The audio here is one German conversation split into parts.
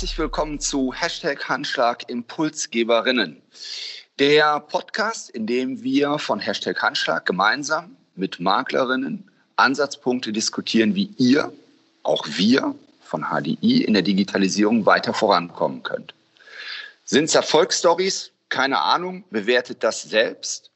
Herzlich willkommen zu Hashtag Handschlag Impulsgeberinnen. Der Podcast, in dem wir von Hashtag Handschlag gemeinsam mit Maklerinnen Ansatzpunkte diskutieren, wie ihr, auch wir von HDI in der Digitalisierung weiter vorankommen könnt. Sind es Erfolgsstories? Keine Ahnung, bewertet das selbst.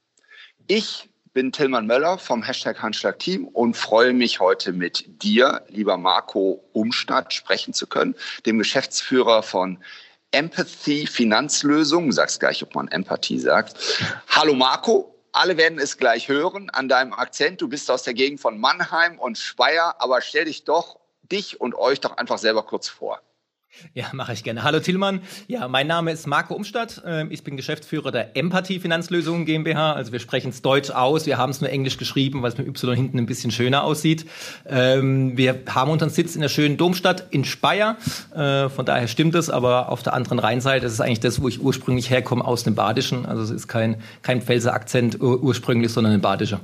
Ich bin Tilman Möller vom Hashtag Handschlag Team und freue mich heute mit dir, lieber Marco Umstadt, sprechen zu können, dem Geschäftsführer von Empathy Finanzlösungen. Sag's gleich, ob man Empathie sagt. Hallo Marco. Alle werden es gleich hören an deinem Akzent. Du bist aus der Gegend von Mannheim und Speyer, aber stell dich doch, dich und euch doch einfach selber kurz vor. Ja, mache ich gerne. Hallo Tillmann. Ja, mein Name ist Marco Umstadt. Ähm, ich bin Geschäftsführer der Empathie Finanzlösungen GmbH. Also wir sprechen es Deutsch aus. Wir haben es nur Englisch geschrieben, weil es mit Y hinten ein bisschen schöner aussieht. Ähm, wir haben unseren Sitz in der schönen Domstadt in Speyer. Äh, von daher stimmt es, aber auf der anderen Rheinseite, das ist eigentlich das, wo ich ursprünglich herkomme, aus dem Badischen. Also es ist kein, kein Pfälzer Akzent ursprünglich, sondern ein Badischer.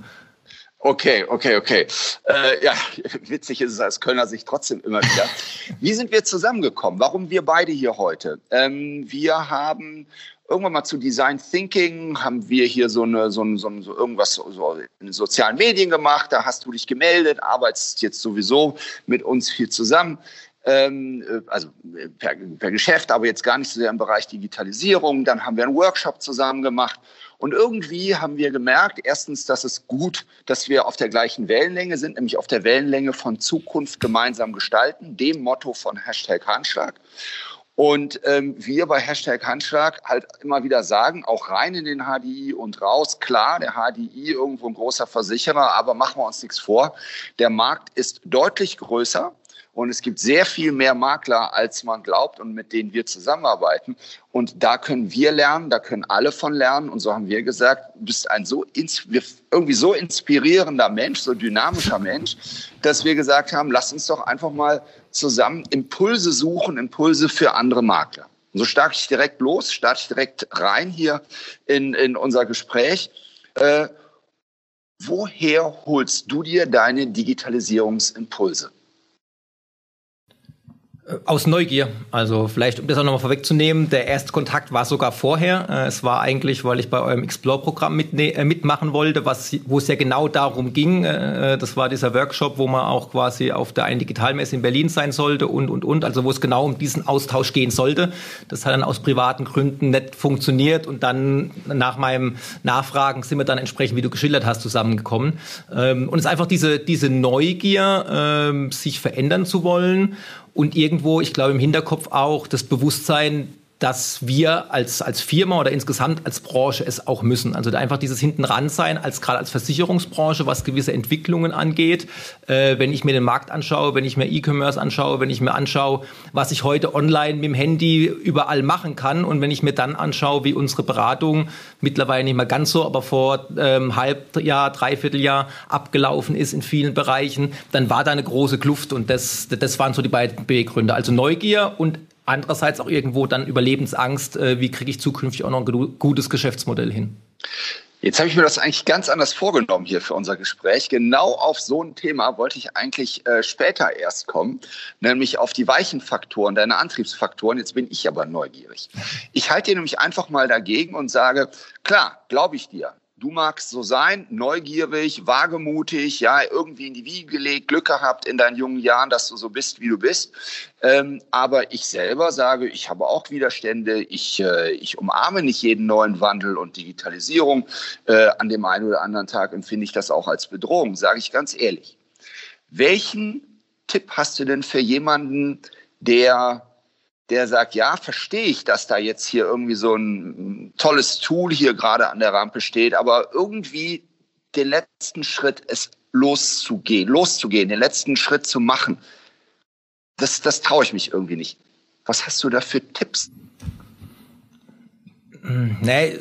Okay, okay, okay. Äh, ja, witzig ist es als Kölner sich trotzdem immer wieder. Wie sind wir zusammengekommen? Warum wir beide hier heute? Ähm, wir haben irgendwann mal zu Design Thinking haben wir hier so eine so, ein, so, ein, so irgendwas so, in sozialen Medien gemacht. Da hast du dich gemeldet, arbeitest jetzt sowieso mit uns viel zusammen. Ähm, äh, also äh, per, per Geschäft, aber jetzt gar nicht so sehr im Bereich Digitalisierung. Dann haben wir einen Workshop zusammen gemacht und irgendwie haben wir gemerkt, erstens, dass es gut, dass wir auf der gleichen Wellenlänge sind, nämlich auf der Wellenlänge von Zukunft gemeinsam gestalten, dem Motto von Hashtag Handschlag. Und ähm, wir bei Hashtag Handschlag halt immer wieder sagen, auch rein in den HDI und raus, klar, der HDI irgendwo ein großer Versicherer, aber machen wir uns nichts vor. Der Markt ist deutlich größer. Und es gibt sehr viel mehr Makler, als man glaubt und mit denen wir zusammenarbeiten. Und da können wir lernen, da können alle von lernen. Und so haben wir gesagt, du bist ein so irgendwie so inspirierender Mensch, so dynamischer Mensch, dass wir gesagt haben, lass uns doch einfach mal zusammen Impulse suchen, Impulse für andere Makler. Und so starte ich direkt los, starte ich direkt rein hier in, in unser Gespräch. Äh, woher holst du dir deine Digitalisierungsimpulse? Aus Neugier. Also vielleicht, um das auch nochmal vorwegzunehmen, der erste Kontakt war sogar vorher. Äh, es war eigentlich, weil ich bei eurem Explore-Programm mit, äh, mitmachen wollte, was, wo es ja genau darum ging. Äh, das war dieser Workshop, wo man auch quasi auf der einen Digitalmesse in Berlin sein sollte und, und, und. Also wo es genau um diesen Austausch gehen sollte. Das hat dann aus privaten Gründen nicht funktioniert und dann nach meinem Nachfragen sind wir dann entsprechend, wie du geschildert hast, zusammengekommen. Ähm, und es ist einfach diese, diese Neugier, ähm, sich verändern zu wollen und irgendwo, ich glaube im Hinterkopf auch das Bewusstsein, dass wir als, als Firma oder insgesamt als Branche es auch müssen. Also einfach dieses hinten ran sein, als gerade als Versicherungsbranche, was gewisse Entwicklungen angeht. Äh, wenn ich mir den Markt anschaue, wenn ich mir E-Commerce anschaue, wenn ich mir anschaue, was ich heute online mit dem Handy überall machen kann und wenn ich mir dann anschaue, wie unsere Beratung mittlerweile nicht mehr ganz so, aber vor ähm, Halbjahr, Dreivierteljahr abgelaufen ist in vielen Bereichen, dann war da eine große Kluft und das, das waren so die beiden Beweggründe. Also Neugier und andererseits auch irgendwo dann Überlebensangst, äh, wie kriege ich zukünftig auch noch ein gutes Geschäftsmodell hin? Jetzt habe ich mir das eigentlich ganz anders vorgenommen hier für unser Gespräch. Genau auf so ein Thema wollte ich eigentlich äh, später erst kommen, nämlich auf die weichen Faktoren, deine Antriebsfaktoren. Jetzt bin ich aber neugierig. Ich halte dir nämlich einfach mal dagegen und sage, klar, glaube ich dir. Du magst so sein, neugierig, wagemutig, ja, irgendwie in die Wiege gelegt, Glück gehabt in deinen jungen Jahren, dass du so bist, wie du bist. Ähm, aber ich selber sage, ich habe auch Widerstände. Ich, äh, ich umarme nicht jeden neuen Wandel und Digitalisierung. Äh, an dem einen oder anderen Tag empfinde ich das auch als Bedrohung, sage ich ganz ehrlich. Welchen Tipp hast du denn für jemanden, der der sagt, ja, verstehe ich, dass da jetzt hier irgendwie so ein tolles Tool hier gerade an der Rampe steht, aber irgendwie den letzten Schritt, es loszugehen, loszugehen, den letzten Schritt zu machen, das, das traue ich mich irgendwie nicht. Was hast du da für Tipps? Nee,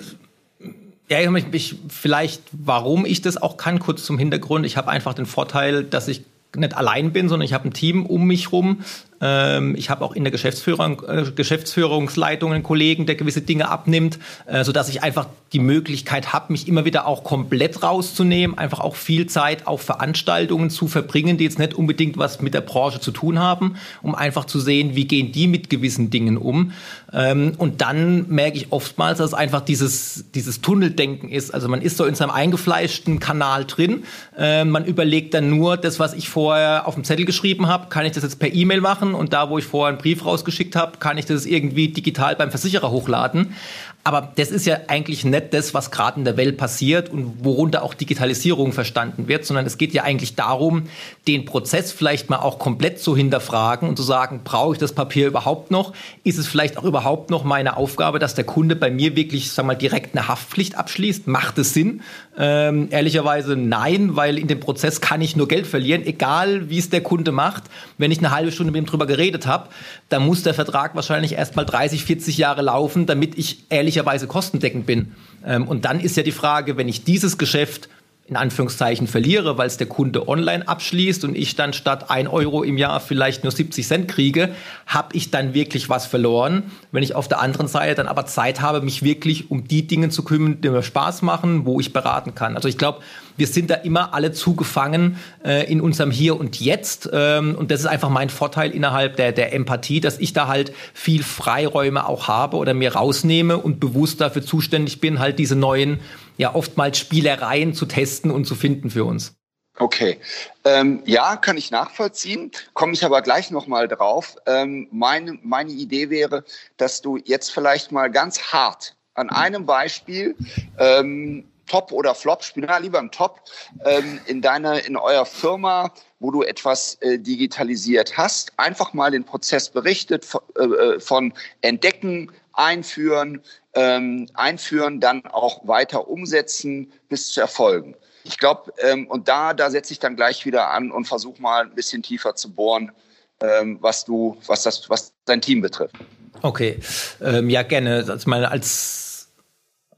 ja, ich, ich, vielleicht, warum ich das auch kann, kurz zum Hintergrund. Ich habe einfach den Vorteil, dass ich nicht allein bin, sondern ich habe ein Team um mich rum, Ähm, ich habe auch in der Geschäftsführung, äh, Geschäftsführungsleitung einen Kollegen, der gewisse Dinge abnimmt, äh, sodass ich einfach die Möglichkeit habe, mich immer wieder auch komplett rauszunehmen, einfach auch viel Zeit auf Veranstaltungen zu verbringen, die jetzt nicht unbedingt was mit der Branche zu tun haben, um einfach zu sehen, wie gehen die mit gewissen Dingen um. Ähm, und dann merke ich oftmals, dass es einfach dieses, dieses Tunneldenken ist. Also man ist so in seinem eingefleischten Kanal drin. Äh, man überlegt dann nur, das, was ich vorher auf dem Zettel geschrieben habe, kann ich das jetzt per E-Mail machen und da, wo ich vorher einen Brief rausgeschickt habe, kann ich das irgendwie digital beim Versicherer hochladen. Aber das ist ja eigentlich nicht das, was gerade in der Welt passiert und worunter auch Digitalisierung verstanden wird, sondern es geht ja eigentlich darum, den Prozess vielleicht mal auch komplett zu hinterfragen und zu sagen, brauche ich das Papier überhaupt noch? Ist es vielleicht auch überhaupt noch meine Aufgabe, dass der Kunde bei mir wirklich, sag mal, direkt eine Haftpflicht abschließt? Macht es Sinn? Ähm, ehrlicherweise nein, weil in dem Prozess kann ich nur Geld verlieren, egal wie es der Kunde macht. Wenn ich eine halbe Stunde mit ihm drüber geredet habe, dann muss der Vertrag wahrscheinlich erst mal 30, 40 Jahre laufen, damit ich ehrlicherweise kostendeckend bin. Ähm, und dann ist ja die Frage, wenn ich dieses Geschäft in Anführungszeichen verliere, weil es der Kunde online abschließt und ich dann statt 1 Euro im Jahr vielleicht nur 70 Cent kriege, habe ich dann wirklich was verloren. Wenn ich auf der anderen Seite dann aber Zeit habe, mich wirklich um die Dinge zu kümmern, die mir Spaß machen, wo ich beraten kann. Also ich glaube, wir sind da immer alle zugefangen äh, in unserem Hier und Jetzt. Ähm, und das ist einfach mein Vorteil innerhalb der, der Empathie, dass ich da halt viel Freiräume auch habe oder mir rausnehme und bewusst dafür zuständig bin, halt diese neuen ja oftmals Spielereien zu testen und zu finden für uns. Okay, ähm, ja, kann ich nachvollziehen. Komme ich aber gleich noch mal drauf. Ähm, meine meine Idee wäre, dass du jetzt vielleicht mal ganz hart an einem Beispiel ähm, Top oder Flop, spiel na, lieber im Top, ähm, in deiner, in eurer Firma, wo du etwas äh, digitalisiert hast, einfach mal den Prozess berichtet von, äh, äh von Entdecken, Einführen, ähm, einführen, dann auch weiter umsetzen bis zu Erfolgen. Ich glaube, ähm, und da, da setze ich dann gleich wieder an und versuche mal ein bisschen tiefer zu bohren, ähm, was du, was das, was dein Team betrifft. Okay, ähm, ja gerne. Also meine, als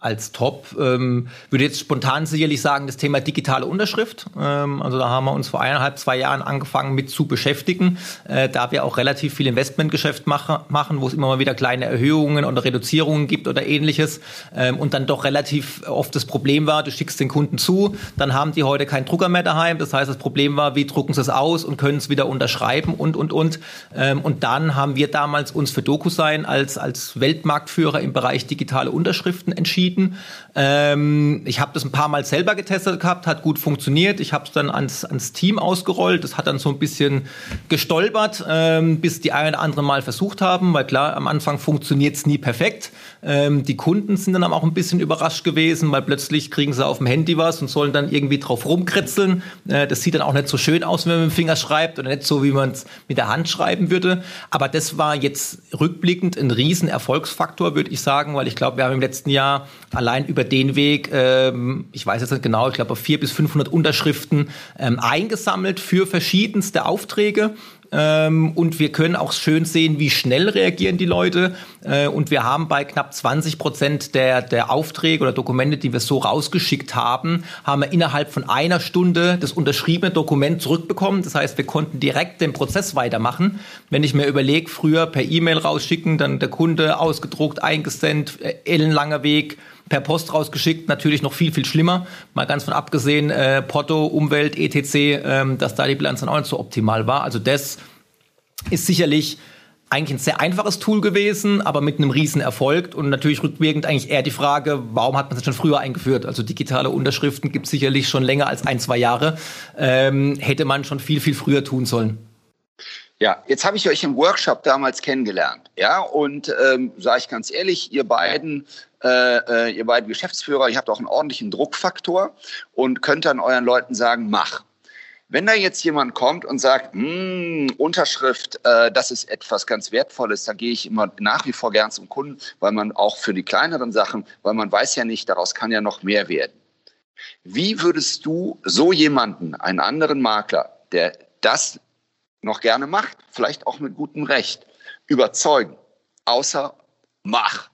als Top. Ähm, würde jetzt spontan sicherlich sagen, das Thema digitale Unterschrift. Ähm, also da haben wir uns vor eineinhalb, zwei Jahren angefangen mit zu beschäftigen, äh, da wir auch relativ viel Investmentgeschäft mache, machen, wo es immer mal wieder kleine Erhöhungen oder Reduzierungen gibt oder ähnliches. Ähm, und dann doch relativ oft das Problem war, du schickst den Kunden zu, dann haben die heute keinen Drucker mehr daheim. Das heißt, das Problem war, wie drucken sie es aus und können es wieder unterschreiben und, und, und. Ähm, und dann haben wir damals uns für DocuSign als, als Weltmarktführer im Bereich digitale Unterschriften entschieden anbieten. Ähm, ich habe das ein paar Mal selber getestet gehabt, hat gut funktioniert. Ich habe es dann ans, ans Team ausgerollt. Das hat dann so ein bisschen gestolpert, ähm, bis die ein oder andere Mal versucht haben, weil klar, am Anfang funktioniert es nie perfekt. Ähm, die Kunden sind dann auch ein bisschen überrascht gewesen, weil plötzlich kriegen sie auf dem Handy was und sollen dann irgendwie drauf rumkritzeln. Äh, das sieht dann auch nicht so schön aus, wenn man mit dem Finger schreibt oder nicht so, wie man es mit der Hand schreiben würde. Aber das war jetzt rückblickend ein riesen Erfolgsfaktor, würde ich sagen, weil ich glaube, wir haben im letzten Jahr allein über den Weg, ähm, ich weiß jetzt nicht genau, ich glaube, vier bis 500 Unterschriften ähm, eingesammelt für verschiedenste Aufträge. Ähm, und wir können auch schön sehen, wie schnell reagieren die Leute. Äh, und wir haben bei knapp 20 Prozent der, der Aufträge oder Dokumente, die wir so rausgeschickt haben, haben wir innerhalb von einer Stunde das unterschriebene Dokument zurückbekommen. Das heißt, wir konnten direkt den Prozess weitermachen. Wenn ich mir überlege, früher per E-Mail rausschicken, dann der Kunde ausgedruckt, eingesendet, äh, ellenlanger Weg, per Post rausgeschickt, natürlich noch viel, viel schlimmer. Mal ganz von abgesehen, äh, Porto, Umwelt, etc., ähm, dass da die Bilanz dann auch nicht so optimal war. Also das ist sicherlich eigentlich ein sehr einfaches Tool gewesen, aber mit einem riesen Erfolg und natürlich rückwirkend eigentlich eher die Frage, warum hat man es schon früher eingeführt? Also digitale Unterschriften gibt es sicherlich schon länger als ein, zwei Jahre. Ähm, hätte man schon viel, viel früher tun sollen. Ja, jetzt habe ich euch im Workshop damals kennengelernt. Ja, und ähm, sage ich ganz ehrlich, ihr beiden äh, äh, ihr beiden Geschäftsführer, ihr habt auch einen ordentlichen Druckfaktor und könnt dann euren Leuten sagen, mach. Wenn da jetzt jemand kommt und sagt, hm, Unterschrift, äh, das ist etwas ganz Wertvolles, da gehe ich immer nach wie vor gern zum Kunden, weil man auch für die kleineren Sachen, weil man weiß ja nicht, daraus kann ja noch mehr werden. Wie würdest du so jemanden, einen anderen Makler, der das noch gerne macht, vielleicht auch mit gutem Recht, überzeugen? Außer mach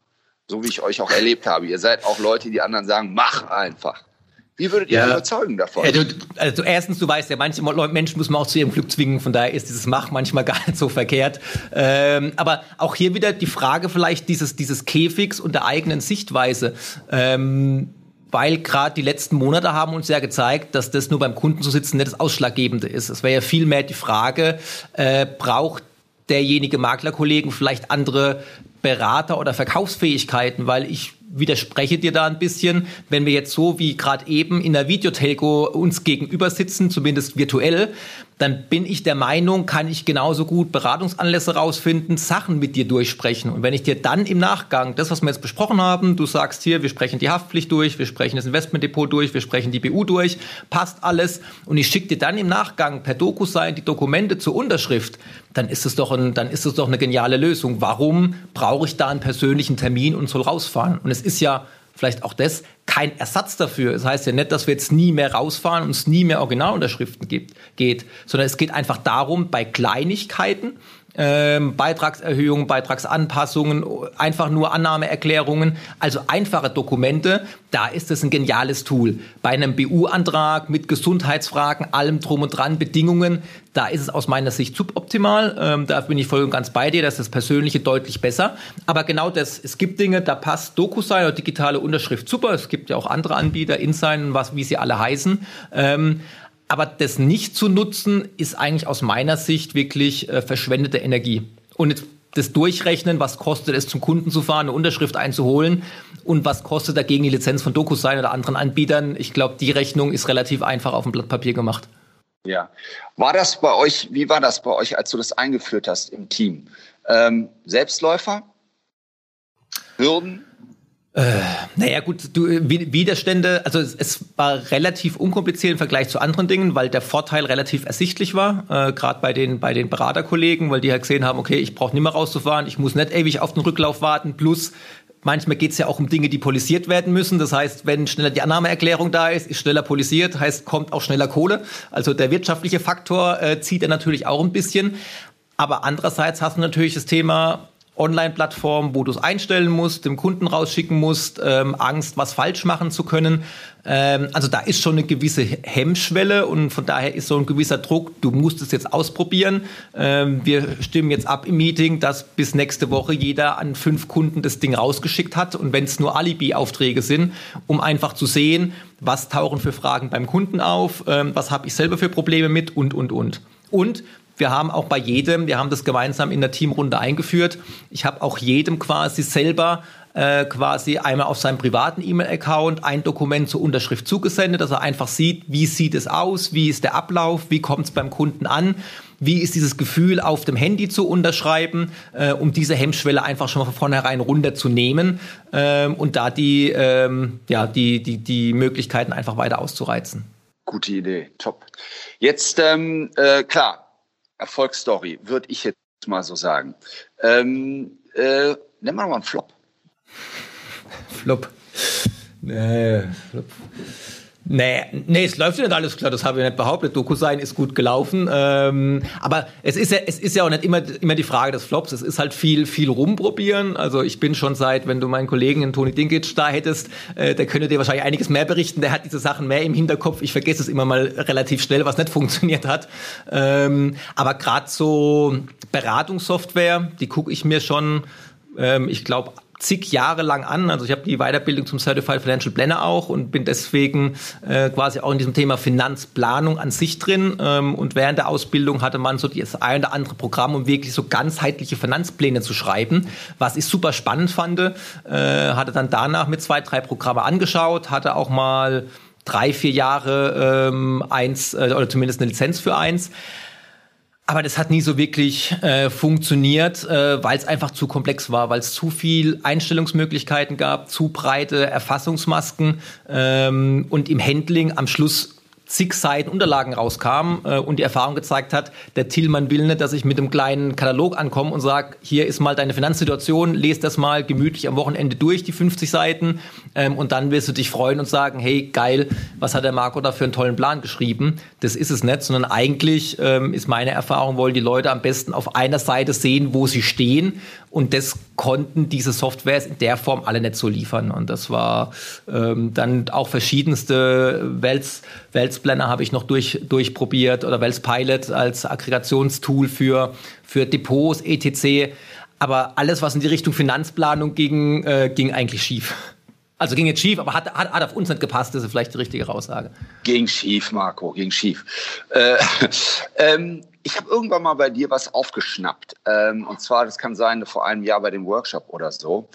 so wie ich euch auch erlebt habe. Ihr seid auch Leute, die anderen sagen, mach einfach. Wie würdet ihr ja. überzeugen davon? Ja, du, also erstens, du weißt ja, manche Menschen muss man auch zu ihrem Glück zwingen, von daher ist dieses Mach manchmal gar nicht so verkehrt. Ähm, aber auch hier wieder die Frage vielleicht dieses, dieses Käfigs und der eigenen Sichtweise. Ähm, weil gerade die letzten Monate haben uns ja gezeigt, dass das nur beim Kunden zu sitzen nicht das Ausschlaggebende ist. Es wäre ja vielmehr die Frage, äh, braucht derjenige Maklerkollegen vielleicht andere Berater oder Verkaufsfähigkeiten, weil ich widerspreche dir da ein bisschen, wenn wir jetzt so wie gerade eben in der Videotelco uns gegenüber sitzen, zumindest virtuell, dann bin ich der Meinung, kann ich genauso gut Beratungsanlässe rausfinden, Sachen mit dir durchsprechen. Und wenn ich dir dann im Nachgang das, was wir jetzt besprochen haben, du sagst hier, wir sprechen die Haftpflicht durch, wir sprechen das Investmentdepot durch, wir sprechen die BU durch, passt alles, und ich schicke dir dann im Nachgang per DocuSign die Dokumente zur Unterschrift, dann ist es doch, ein, dann ist es doch eine geniale Lösung. Warum brauche ich da einen persönlichen Termin und soll rausfahren? Und es ist ja vielleicht auch das, kein Ersatz dafür. Das heißt ja nicht, dass wir jetzt nie mehr rausfahren und es nie mehr Originalunterschriften gibt, geht, sondern es geht einfach darum, bei Kleinigkeiten, ähm, Beitragserhöhungen, Beitragsanpassungen, einfach nur Annahmeerklärungen, also einfache Dokumente, da ist es ein geniales Tool. Bei einem BU-Antrag mit Gesundheitsfragen, allem drum und dran, Bedingungen, da ist es aus meiner Sicht suboptimal. Ähm, da bin ich voll und ganz bei dir, das ist das Persönliche deutlich besser. Aber genau das, es gibt Dinge, da passt DocuSign oder digitale Unterschrift super. Es gibt ja auch andere Anbieter, InSign, was, wie sie alle heißen. Ähm, aber das nicht zu nutzen, ist eigentlich aus meiner Sicht wirklich äh, verschwendete Energie. Und das Durchrechnen, was kostet es zum Kunden zu fahren, eine Unterschrift einzuholen und was kostet dagegen die Lizenz von DocuSign oder anderen Anbietern. Ich glaube, die Rechnung ist relativ einfach auf dem Blatt Papier gemacht. Ja. War das bei euch, wie war das bei euch, als du das eingeführt hast im Team? Ähm, Selbstläufer? Hürden? Äh, naja gut, du, Widerstände, also es, es, war relativ unkompliziert im Vergleich zu anderen Dingen, weil der Vorteil relativ ersichtlich war, äh, gerade bei den, bei den Beraterkollegen, weil die halt gesehen haben, okay, ich brauche nicht mehr rauszufahren, ich muss nicht ewig auf den Rücklauf warten, plus manchmal geht es ja auch um Dinge, die polisiert werden müssen. Das heißt, wenn schneller die Annahmeerklärung da ist, ist schneller polisiert, heißt, kommt auch schneller Kohle. Also der wirtschaftliche Faktor äh, zieht er natürlich auch ein bisschen. Aber andererseits hast du natürlich das Thema, Online-Plattform, wo du es einstellen musst, dem Kunden rausschicken musst, ähm, Angst, was falsch machen zu können. Ähm, also da ist schon eine gewisse Hemmschwelle und von daher ist so ein gewisser Druck, du musst es jetzt ausprobieren. Ähm, wir stimmen jetzt ab im Meeting, dass bis nächste Woche jeder an fünf Kunden das Ding rausgeschickt hat und wenn es nur Alibi-Aufträge sind, um einfach zu sehen, was tauchen für Fragen beim Kunden auf, ähm, was habe ich selber für Probleme mit und, und, und. Und wir haben auch bei jedem, wir haben das gemeinsam in der Teamrunde eingeführt. Ich habe auch jedem quasi selber äh, quasi einmal auf seinem privaten E-Mail-Account ein Dokument zur Unterschrift zugesendet, dass er einfach sieht, wie sieht es aus, wie ist der Ablauf, wie kommt es beim Kunden an, wie ist dieses Gefühl, auf dem Handy zu unterschreiben, äh, um diese Hemmschwelle einfach schon mal von vornherein runterzunehmen ähm, und da die, ähm, ja, die, die, die Möglichkeiten einfach weiter auszureizen. Gute Idee, top. Jetzt, ähm, äh, klar, Erfolgsstory, würde ich jetzt mal so sagen. Ähm, äh, nennen wir mal einen Flop. Flop. Nee, Flop. Nee, nee, es läuft nicht alles klar, das habe ich nicht behauptet. DokuSign ist gut gelaufen. Ähm, aber es ist ja, es ist ja auch nicht immer, immer die Frage des Flops. Es ist halt viel, viel rumprobieren. Also ich bin schon seit, wenn du meinen Kollegen in Toni Dinkic da hättest, äh, der könnte dir wahrscheinlich einiges mehr berichten. Der hat diese Sachen mehr im Hinterkopf. Ich vergesse es immer mal relativ schnell, was nicht funktioniert hat. Ähm, aber gerade so Beratungssoftware, die gucke ich mir schon, ähm, ich glaube, zig Jahre lang an. Also ich habe die Weiterbildung zum Certified Financial Planner auch und bin deswegen äh, quasi auch in diesem Thema Finanzplanung an sich drin. Ähm, und während der Ausbildung hatte man so das ein oder andere Programm, um wirklich so ganzheitliche Finanzpläne zu schreiben, was ich super spannend fand. Äh, hatte dann danach mit zwei, drei Programme angeschaut, hatte auch mal drei, vier Jahre ähm, eins äh, oder zumindest eine Lizenz für eins. Aber das hat nie so wirklich äh, funktioniert, äh, weil es einfach zu komplex war, weil es zu viel Einstellungsmöglichkeiten gab, zu breite Erfassungsmasken ähm, und im Handling am Schluss zig Seiten Unterlagen rauskamen äh, und die Erfahrung gezeigt hat, der Tillmann will nicht, dass ich mit einem kleinen Katalog ankomme und sage, hier ist mal deine Finanzsituation, lese das mal gemütlich am Wochenende durch, die 50 Seiten, ähm, und dann wirst du dich freuen und sagen, hey, geil, was hat der Marco da für einen tollen Plan geschrieben? Das ist es nicht, sondern eigentlich ähm, ist meine Erfahrung, wollen die Leute am besten auf einer Seite sehen, wo sie stehen und das konnten diese Softwares in der Form alle nicht so liefern. Und das war ähm, dann auch verschiedenste Weltsplanner habe ich noch durch, durchprobiert oder Welts Pilot als Aggregationstool für, für Depots, etc. Aber alles, was in die Richtung Finanzplanung ging, äh, ging eigentlich schief. Also ging jetzt schief, aber hat, hat, hat auf uns nicht gepasst, das ist vielleicht die richtige Aussage. Ging schief, Marco, ging schief. Äh, ähm, ich habe irgendwann mal bei dir was aufgeschnappt. Ähm, und zwar, das kann sein, vor einem Jahr bei dem Workshop oder so.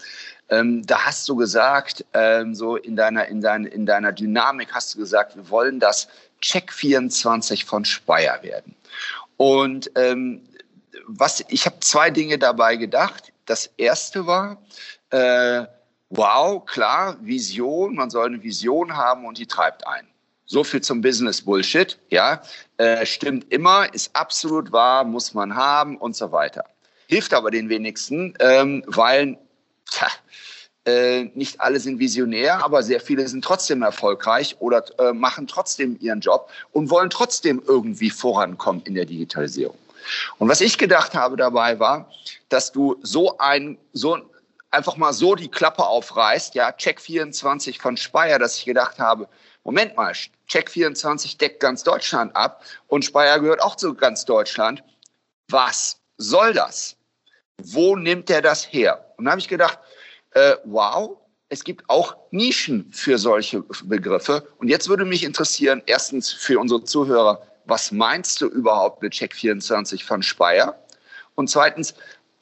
Ähm, da hast du gesagt, ähm, so in deiner, in, dein, in deiner Dynamik hast du gesagt, wir wollen das Check 24 von Speyer werden. Und ähm, was, ich habe zwei Dinge dabei gedacht. Das erste war, äh, wow, klar, Vision, man soll eine Vision haben und die treibt ein. So viel zum Business Bullshit, ja, äh, stimmt immer, ist absolut wahr, muss man haben und so weiter. Hilft aber den wenigsten, ähm, weil tja, äh, nicht alle sind visionär, aber sehr viele sind trotzdem erfolgreich oder äh, machen trotzdem ihren Job und wollen trotzdem irgendwie vorankommen in der Digitalisierung. Und was ich gedacht habe dabei war, dass du so ein, so einfach mal so die Klappe aufreißt, ja, Check 24 von Speyer, dass ich gedacht habe, Moment mal, Check 24 deckt ganz Deutschland ab und Speyer gehört auch zu ganz Deutschland. Was soll das? Wo nimmt er das her? Und da habe ich gedacht, äh, wow, es gibt auch Nischen für solche Begriffe. Und jetzt würde mich interessieren, erstens für unsere Zuhörer, was meinst du überhaupt mit Check 24 von Speyer? Und zweitens,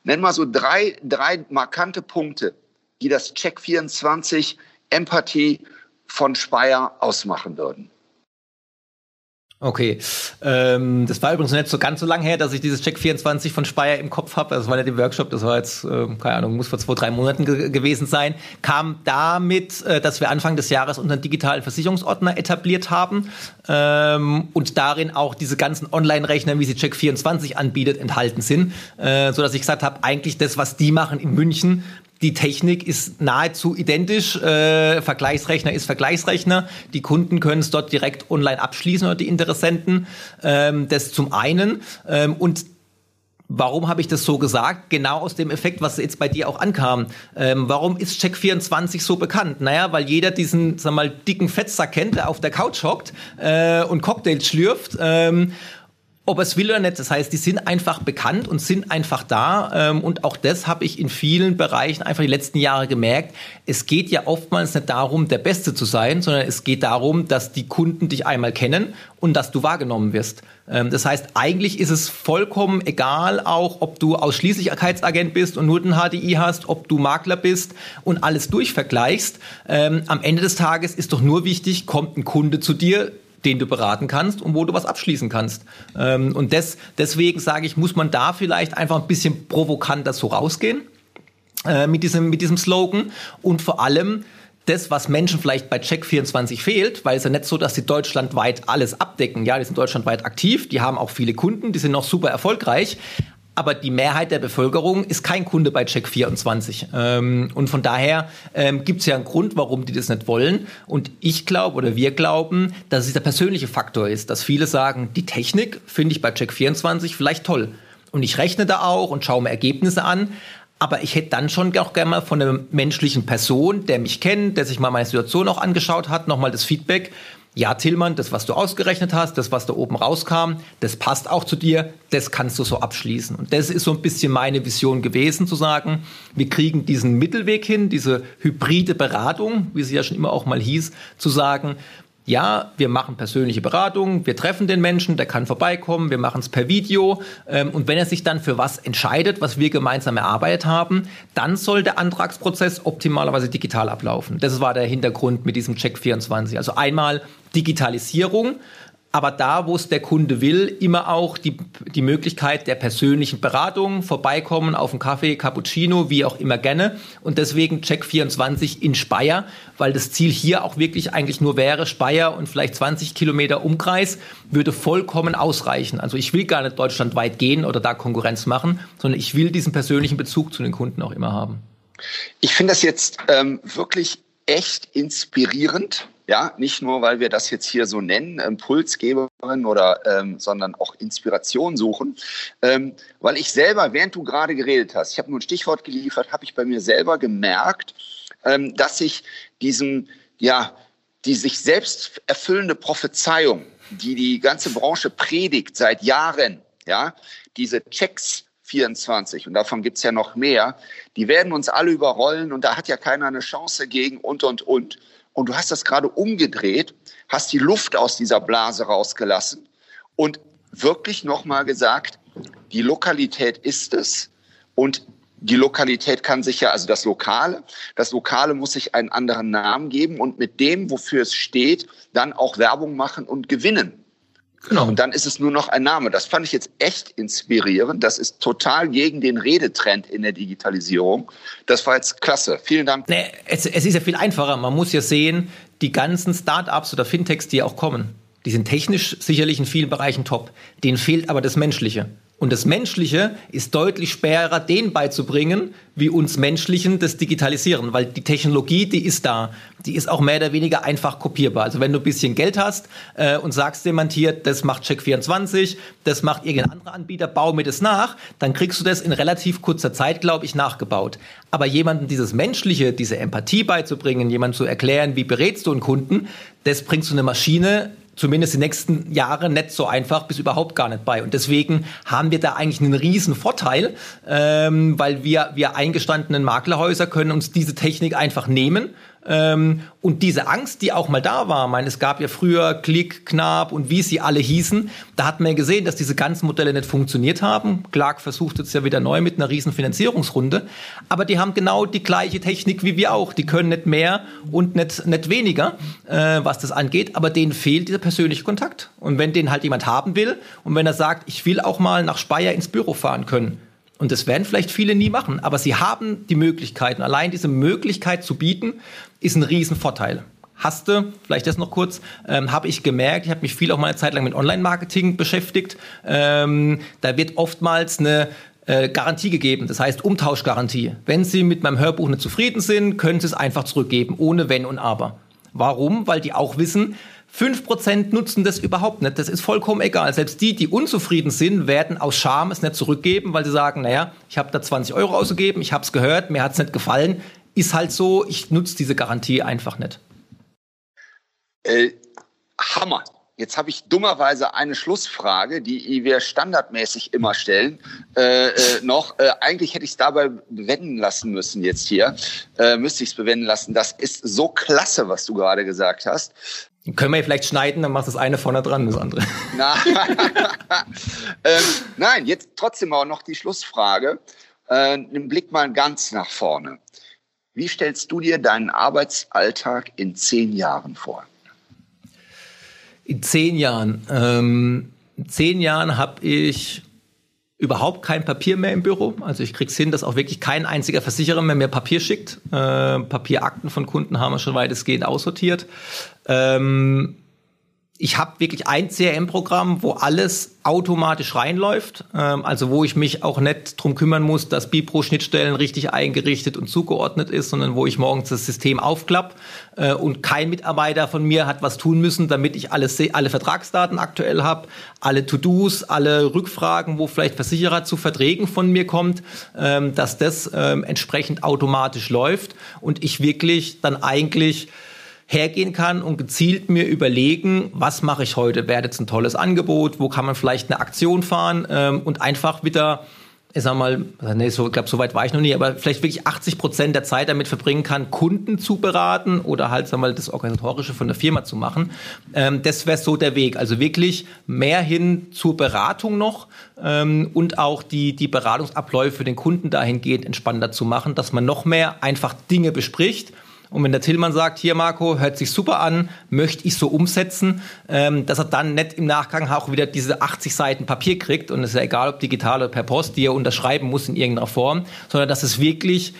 Nenn mal so drei, drei markante Punkte, die das Check 24 Empathie von Speyer ausmachen würden. Okay. Ähm, das war übrigens nicht so ganz so lang her, dass ich dieses Check 24 von Speyer im Kopf habe. Das war nicht im Workshop, das war jetzt, äh, keine Ahnung, muss vor zwei, drei Monaten ge gewesen sein. Kam damit, äh, dass wir Anfang des Jahres unseren digitalen Versicherungsordner etabliert haben ähm, und darin auch diese ganzen Online-Rechner, wie sie Check 24 anbietet, enthalten sind. Äh, so dass ich gesagt habe, eigentlich das, was die machen in München, die Technik ist nahezu identisch. Äh, Vergleichsrechner ist Vergleichsrechner. Die Kunden können es dort direkt online abschließen oder die Interessenten. Ähm, das zum einen. Ähm, und Warum habe ich das so gesagt? Genau aus dem Effekt, was jetzt bei dir auch ankam. Ähm, warum ist Check24 so bekannt? Naja, weil jeder diesen, sag mal, dicken Fettsack kennt, der auf der Couch hockt äh, und Cocktails schlürft. Ähm, ob es will oder nicht. Das heißt, die sind einfach bekannt und sind einfach da. Ähm, und auch das habe ich in vielen Bereichen einfach die letzten Jahre gemerkt. Es geht ja oftmals nicht darum, der Beste zu sein, sondern es geht darum, dass die Kunden dich einmal kennen und dass du wahrgenommen wirst. Ähm, das heißt, eigentlich ist es vollkommen egal auch, ob du Ausschließlichkeitsagent bist und nur den HDI hast, ob du Makler bist und alles durchvergleichst. Ähm, am Ende des Tages ist doch nur wichtig, kommt ein Kunde zu dir, den du beraten kannst und wo du was abschließen kannst. Ähm, und des, deswegen sage ich, muss man da vielleicht einfach ein bisschen provokanter so rausgehen äh, mit, diesem, mit diesem Slogan und vor allem das, was Menschen vielleicht bei Check24 fehlt, weil es ja nicht so, dass sie deutschlandweit alles abdecken. Ja, die sind deutschlandweit aktiv, die haben auch viele Kunden, die sind noch super erfolgreich aber die Mehrheit der Bevölkerung ist kein Kunde bei Check24. Ähm, und von daher ähm, gibt es ja einen Grund, warum die das nicht wollen. Und ich glaube oder wir glauben, dass es der persönliche Faktor ist, dass viele sagen, die Technik finde ich bei Check24 vielleicht toll. Und ich rechne da auch und schaue mir Ergebnisse an. Aber ich hätte dann schon auch gerne mal von einer menschlichen Person, der mich kennt, der sich mal meine Situation auch angeschaut hat, nochmal das Feedback ja, Tillmann, das, was du ausgerechnet hast, das, was da oben rauskam, das passt auch zu dir, das kannst du so abschließen. Und das ist so ein bisschen meine Vision gewesen, zu sagen, wir kriegen diesen Mittelweg hin, diese hybride Beratung, wie sie ja schon immer auch mal hieß, zu sagen, ja, wir machen persönliche Beratungen, wir treffen den Menschen, der kann vorbeikommen, wir machen es per Video. Ähm, und wenn er sich dann für was entscheidet, was wir gemeinsam erarbeitet haben, dann soll der Antragsprozess optimalerweise digital ablaufen. Das war der Hintergrund mit diesem Check 24. Also einmal Digitalisierung aber da, wo es der Kunde will, immer auch die, die Möglichkeit der persönlichen Beratung, vorbeikommen auf einen Kaffee, Cappuccino, wie auch immer gerne. Und deswegen Check 24 in Speyer, weil das Ziel hier auch wirklich eigentlich nur wäre, Speyer und vielleicht 20 Kilometer Umkreis würde vollkommen ausreichen. Also ich will gar nicht deutschlandweit gehen oder da Konkurrenz machen, sondern ich will diesen persönlichen Bezug zu den Kunden auch immer haben. Ich finde das jetzt ähm, wirklich echt inspirierend. Ja, nicht nur, weil wir das jetzt hier so nennen, Impulsgeberin oder, ähm, sondern auch Inspiration suchen. Ähm, weil ich selber, während du gerade geredet hast, ich habe nur ein Stichwort geliefert, habe ich bei mir selber gemerkt, ähm, dass ich diesen, ja, die sich selbst erfüllende Prophezeiung, die die ganze Branche predigt seit Jahren, ja, diese Checks 24 und davon gibt's ja noch mehr, die werden uns alle überrollen und da hat ja keiner eine Chance gegen und, und, und. Und du hast das gerade umgedreht, hast die Luft aus dieser Blase rausgelassen und wirklich nochmal gesagt, die Lokalität ist es und die Lokalität kann sich ja, also das Lokale, das Lokale muss sich einen anderen Namen geben und mit dem, wofür es steht, dann auch Werbung machen und gewinnen. Genau. Und dann ist es nur noch ein Name. Das fand ich jetzt echt inspirierend. Das ist total gegen den Redetrend in der Digitalisierung. Das war jetzt klasse. Vielen Dank. Nee, es, es ist ja viel einfacher. Man muss ja sehen, die ganzen Start-ups oder Fintechs, die auch kommen, die sind technisch sicherlich in vielen Bereichen top. Denen fehlt aber das Menschliche. Und das Menschliche ist deutlich schwerer, denen beizubringen, wie uns Menschlichen das Digitalisieren, weil die Technologie, die ist da. Die ist auch mehr oder weniger einfach kopierbar. Also wenn du ein bisschen Geld hast äh, und sagst jemand hier, das macht Check24, das macht irgendein anderer Anbieter, bau mir das nach, dann kriegst du das in relativ kurzer Zeit, glaube ich, nachgebaut. Aber jemandem dieses Menschliche, diese Empathie beizubringen, jemandem zu erklären, wie berätst du einen Kunden, das bringst du eine Maschine zumindest die nächsten Jahre nicht so einfach bis überhaupt gar nicht bei. Und deswegen haben wir da eigentlich einen riesen Vorteil, ähm, weil wir, wir eingestandenen Maklerhäuser können uns diese Technik einfach nehmen ähm, und diese Angst, die auch mal da war, ich meine, es gab ja früher Klick, Knab und wie sie alle hießen, da hat man ja gesehen, dass diese ganzen Modelle nicht funktioniert haben. Clark versucht jetzt ja wieder neu mit einer riesen Finanzierungsrunde, aber die haben genau die gleiche Technik wie wir auch. Die können nicht mehr und nicht, nicht weniger, äh, was das angeht, aber denen fehlt dieser persönliche Kontakt. Und wenn den halt jemand haben will und wenn er sagt, ich will auch mal nach Speyer ins Büro fahren können, und das werden vielleicht viele nie machen, aber sie haben die Möglichkeiten. Allein diese Möglichkeit zu bieten, ist ein Riesenvorteil. Hasste, vielleicht das noch kurz, ähm, habe ich gemerkt, ich habe mich viel auch mal eine Zeit lang mit Online-Marketing beschäftigt. Ähm, da wird oftmals eine äh, Garantie gegeben, das heißt Umtauschgarantie. Wenn Sie mit meinem Hörbuch nicht zufrieden sind, können Sie es einfach zurückgeben, ohne Wenn und Aber. Warum? Weil die auch wissen, 5% nutzen das überhaupt nicht. Das ist vollkommen egal. Selbst die, die unzufrieden sind, werden aus Scham es nicht zurückgeben, weil sie sagen, naja, ich habe da 20 Euro ausgegeben, ich habe es gehört, mir hat es nicht gefallen. Ist halt so, ich nutze diese Garantie einfach nicht. Äh, Hammer. Jetzt habe ich dummerweise eine Schlussfrage, die wir standardmäßig immer stellen. Äh, äh, noch, äh, eigentlich hätte ich es dabei bewenden lassen müssen jetzt hier. Äh, müsste ich es bewenden lassen. Das ist so klasse, was du gerade gesagt hast. Können wir ja vielleicht schneiden, dann machst du das eine vorne dran, das andere. Na, ähm, nein, jetzt trotzdem auch noch die Schlussfrage. Äh, Blick mal ganz nach vorne. Wie stellst du dir deinen Arbeitsalltag in zehn Jahren vor? In zehn Jahren. Ähm, in zehn Jahren habe ich überhaupt kein Papier mehr im Büro. Also ich krieg's hin, dass auch wirklich kein einziger Versicherer mehr, mehr Papier schickt. Äh, Papierakten von Kunden haben wir schon weitestgehend aussortiert. Ähm, ich habe wirklich ein CRM-Programm, wo alles automatisch reinläuft, ähm, also wo ich mich auch nicht drum kümmern muss, dass Bipro-Schnittstellen richtig eingerichtet und zugeordnet ist, sondern wo ich morgens das System aufklapp äh, und kein Mitarbeiter von mir hat was tun müssen, damit ich alles alle Vertragsdaten aktuell habe, alle To-Dos, alle Rückfragen, wo vielleicht Versicherer zu Verträgen von mir kommt, ähm, dass das ähm, entsprechend automatisch läuft und ich wirklich dann eigentlich hergehen kann und gezielt mir überlegen, was mache ich heute? Wäre jetzt ein tolles Angebot? Wo kann man vielleicht eine Aktion fahren? Ähm, und einfach wieder, ich sag mal, nee, so, ich glaube, so weit war ich noch nie, aber vielleicht wirklich 80 Prozent der Zeit damit verbringen kann, Kunden zu beraten oder halt, sag mal, das Organisatorische von der Firma zu machen. Ähm, das wäre so der Weg. Also wirklich mehr hin zur Beratung noch ähm, und auch die, die Beratungsabläufe für den Kunden dahingehend entspannter zu machen, dass man noch mehr einfach Dinge bespricht Und wenn der Tillmann sagt, hier Marco, hört sich super an, möchte ich so umsetzen, ähm, dass er dann nicht im Nachgang auch wieder diese 80 Seiten Papier kriegt und es ist ja egal, ob digital oder per Post, die er unterschreiben muss in irgendeiner Form, sondern dass es wirklich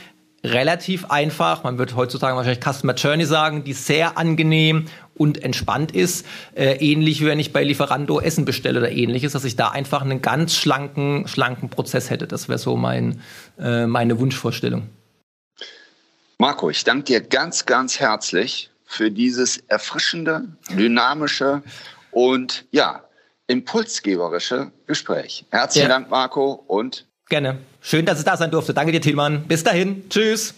relativ einfach, man wird heutzutage wahrscheinlich Customer Journey sagen, die sehr angenehm und entspannt ist. Äh, ähnlich wie wenn ich bei Lieferando Essen bestelle oder ähnliches, dass ich da einfach einen ganz schlanken, schlanken Prozess hätte. Das wäre so mein, äh, meine Wunschvorstellung. Marco, ich danke dir ganz, ganz herzlich für dieses erfrischende, dynamische und ja, impulsgeberische Gespräch. Herzlichen ja. Dank, Marco, und Gerne. Schön, dass es da sein durfte. Danke dir, Tilman. Bis dahin. Tschüss.